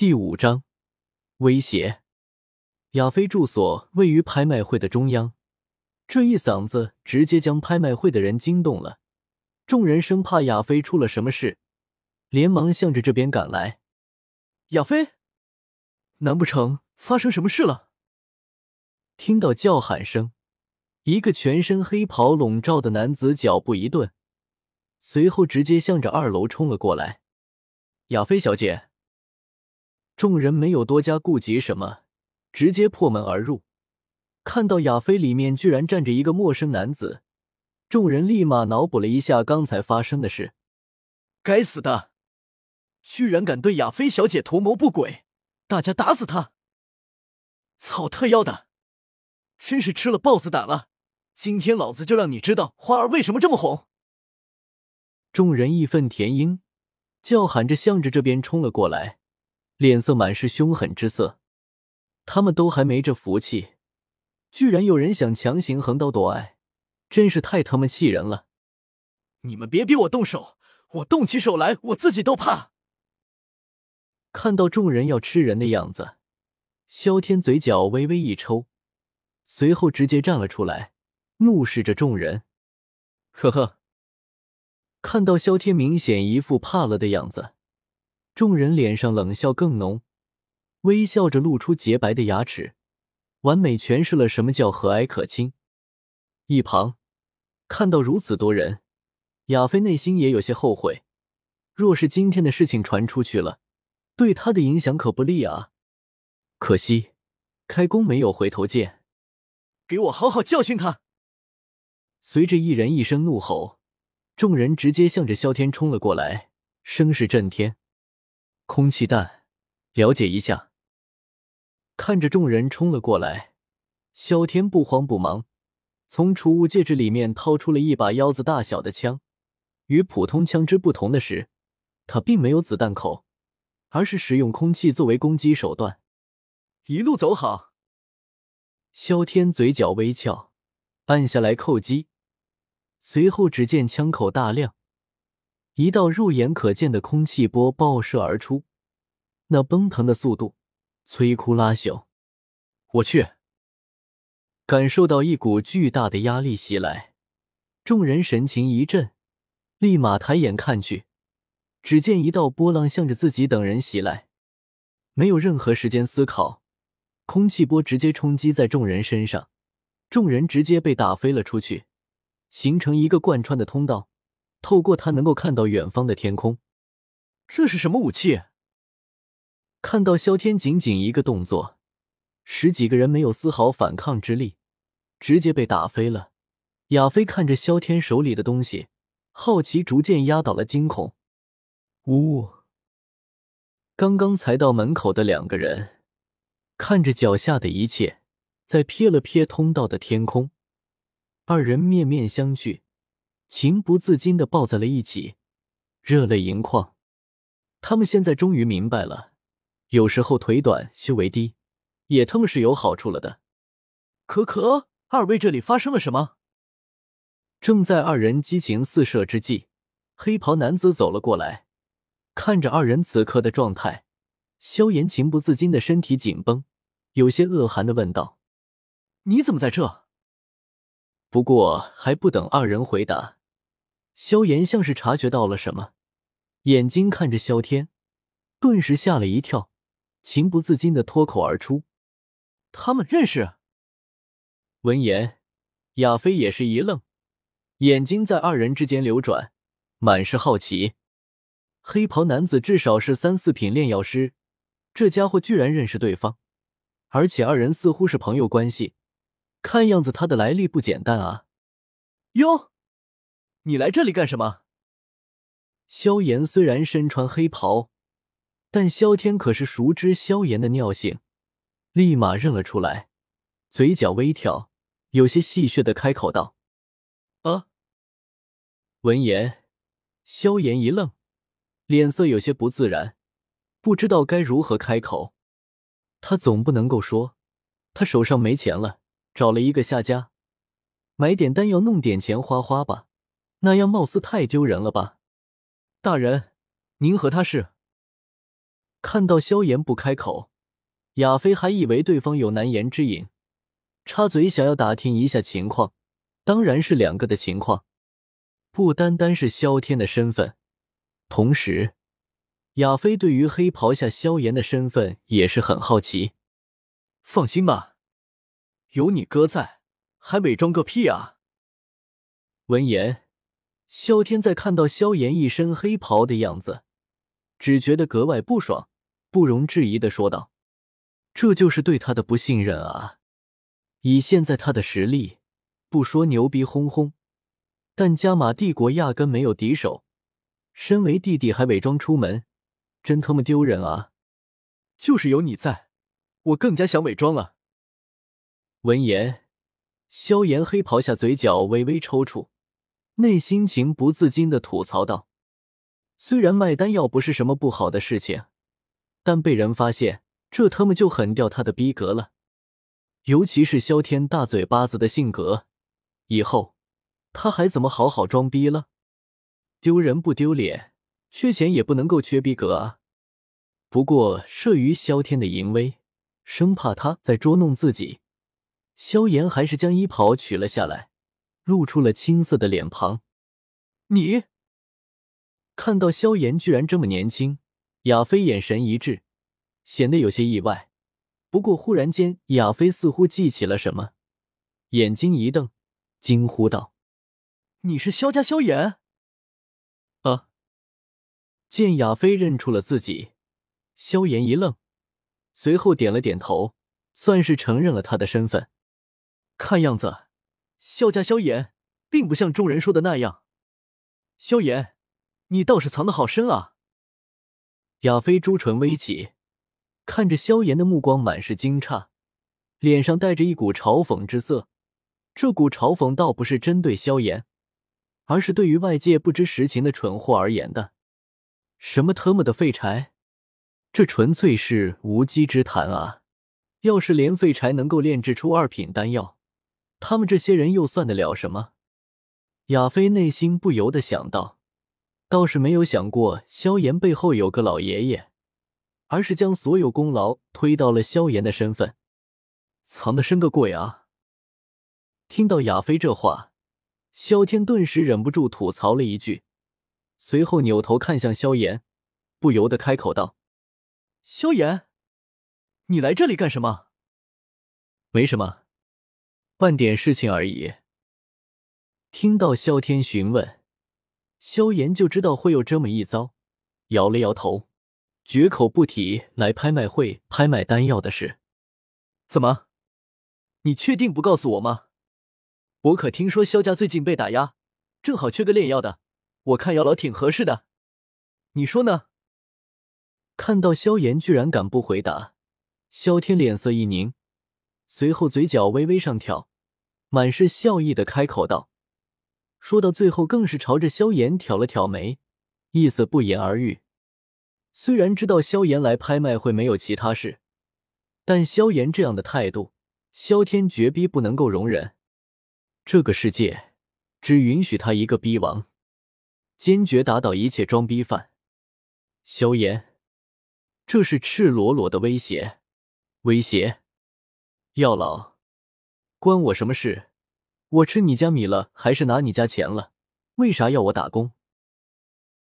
第五章威胁。亚飞住所位于拍卖会的中央，这一嗓子直接将拍卖会的人惊动了。众人生怕亚飞出了什么事，连忙向着这边赶来。亚飞，难不成发生什么事了？听到叫喊声，一个全身黑袍笼罩的男子脚步一顿，随后直接向着二楼冲了过来。亚飞小姐。众人没有多加顾及什么，直接破门而入。看到亚飞里面居然站着一个陌生男子，众人立马脑补了一下刚才发生的事。该死的，居然敢对亚飞小姐图谋不轨！大家打死他！草特妖的，真是吃了豹子胆了！今天老子就让你知道花儿为什么这么红！众人义愤填膺，叫喊着向着这边冲了过来。脸色满是凶狠之色，他们都还没这福气，居然有人想强行横刀夺爱，真是太他妈气人了！你们别逼我动手，我动起手来，我自己都怕。看到众人要吃人的样子，萧天嘴角微微一抽，随后直接站了出来，怒视着众人。呵呵，看到萧天明显一副怕了的样子。众人脸上冷笑更浓，微笑着露出洁白的牙齿，完美诠释了什么叫和蔼可亲。一旁看到如此多人，亚飞内心也有些后悔。若是今天的事情传出去了，对他的影响可不利啊！可惜开弓没有回头箭，给我好好教训他！随着一人一声怒吼，众人直接向着萧天冲了过来，声势震天。空气弹，了解一下。看着众人冲了过来，萧天不慌不忙，从储物戒指里面掏出了一把腰子大小的枪。与普通枪支不同的是，它并没有子弹口，而是使用空气作为攻击手段。一路走好。萧天嘴角微翘，按下来扣击，随后只见枪口大亮。一道肉眼可见的空气波爆射而出，那奔腾的速度摧枯拉朽。我去！感受到一股巨大的压力袭来，众人神情一震，立马抬眼看去，只见一道波浪向着自己等人袭来，没有任何时间思考，空气波直接冲击在众人身上，众人直接被打飞了出去，形成一个贯穿的通道。透过它能够看到远方的天空，这是什么武器？看到萧天仅仅一个动作，十几个人没有丝毫反抗之力，直接被打飞了。亚飞看着萧天手里的东西，好奇逐渐压倒了惊恐。呜！刚刚才到门口的两个人，看着脚下的一切，再瞥了瞥通道的天空，二人面面相觑。情不自禁的抱在了一起，热泪盈眶。他们现在终于明白了，有时候腿短修为低，也他妈是有好处了的。可可，二位这里发生了什么？正在二人激情四射之际，黑袍男子走了过来，看着二人此刻的状态，萧炎情不自禁的身体紧绷，有些恶寒的问道：“你怎么在这？”不过还不等二人回答。萧炎像是察觉到了什么，眼睛看着萧天，顿时吓了一跳，情不自禁的脱口而出：“他们认识。”闻言，亚飞也是一愣，眼睛在二人之间流转，满是好奇。黑袍男子至少是三四品炼药师，这家伙居然认识对方，而且二人似乎是朋友关系，看样子他的来历不简单啊！哟。你来这里干什么？萧炎虽然身穿黑袍，但萧天可是熟知萧炎的尿性，立马认了出来，嘴角微挑，有些戏谑的开口道：“啊！”闻言，萧炎一愣，脸色有些不自然，不知道该如何开口。他总不能够说他手上没钱了，找了一个下家，买点丹药，弄点钱花花吧。那样貌似太丢人了吧，大人，您和他是？看到萧炎不开口，亚飞还以为对方有难言之隐，插嘴想要打听一下情况。当然是两个的情况，不单单是萧天的身份，同时，亚飞对于黑袍下萧炎的身份也是很好奇。放心吧，有你哥在，还伪装个屁啊！闻言，萧天在看到萧炎一身黑袍的样子，只觉得格外不爽，不容置疑的说道：“这就是对他的不信任啊！以现在他的实力。”不说牛逼哄哄，但加玛帝国压根没有敌手。身为弟弟还伪装出门，真他妈丢人啊！就是有你在，我更加想伪装了。闻言，萧炎黑袍下嘴角微微抽搐，内心情不自禁的吐槽道：“虽然卖丹药不是什么不好的事情，但被人发现，这他妈就很掉他的逼格了。尤其是萧天大嘴巴子的性格。”以后他还怎么好好装逼了？丢人不丢脸，缺钱也不能够缺逼格啊！不过慑于萧天的淫威，生怕他再捉弄自己，萧炎还是将衣袍取了下来，露出了青涩的脸庞。你看到萧炎居然这么年轻，亚飞眼神一滞，显得有些意外。不过忽然间，亚飞似乎记起了什么，眼睛一瞪。惊呼道：“你是萧家萧炎？”啊！见亚飞认出了自己，萧炎一愣，随后点了点头，算是承认了他的身份。看样子，萧家萧炎并不像众人说的那样。萧炎，你倒是藏得好深啊！亚飞朱唇微起，看着萧炎的目光满是惊诧，脸上带着一股嘲讽之色。这股嘲讽倒不是针对萧炎，而是对于外界不知实情的蠢货而言的。什么特么的废柴，这纯粹是无稽之谈啊！要是连废柴能够炼制出二品丹药，他们这些人又算得了什么？亚飞内心不由得想到，倒是没有想过萧炎背后有个老爷爷，而是将所有功劳推到了萧炎的身份，藏得深个鬼啊！听到亚飞这话，萧天顿时忍不住吐槽了一句，随后扭头看向萧炎，不由得开口道：“萧炎，你来这里干什么？”“没什么，办点事情而已。”听到萧天询问，萧炎就知道会有这么一遭，摇了摇头，绝口不提来拍卖会拍卖丹药的事。“怎么？你确定不告诉我吗？”我可听说萧家最近被打压，正好缺个炼药的，我看姚老挺合适的，你说呢？看到萧炎居然敢不回答，萧天脸色一凝，随后嘴角微微上挑，满是笑意的开口道：“说到最后，更是朝着萧炎挑了挑眉，意思不言而喻。虽然知道萧炎来拍卖会没有其他事，但萧炎这样的态度，萧天绝逼不能够容忍。”这个世界只允许他一个逼王，坚决打倒一切装逼犯。萧炎，这是赤裸裸的威胁！威胁！药老，关我什么事？我吃你家米了，还是拿你家钱了？为啥要我打工？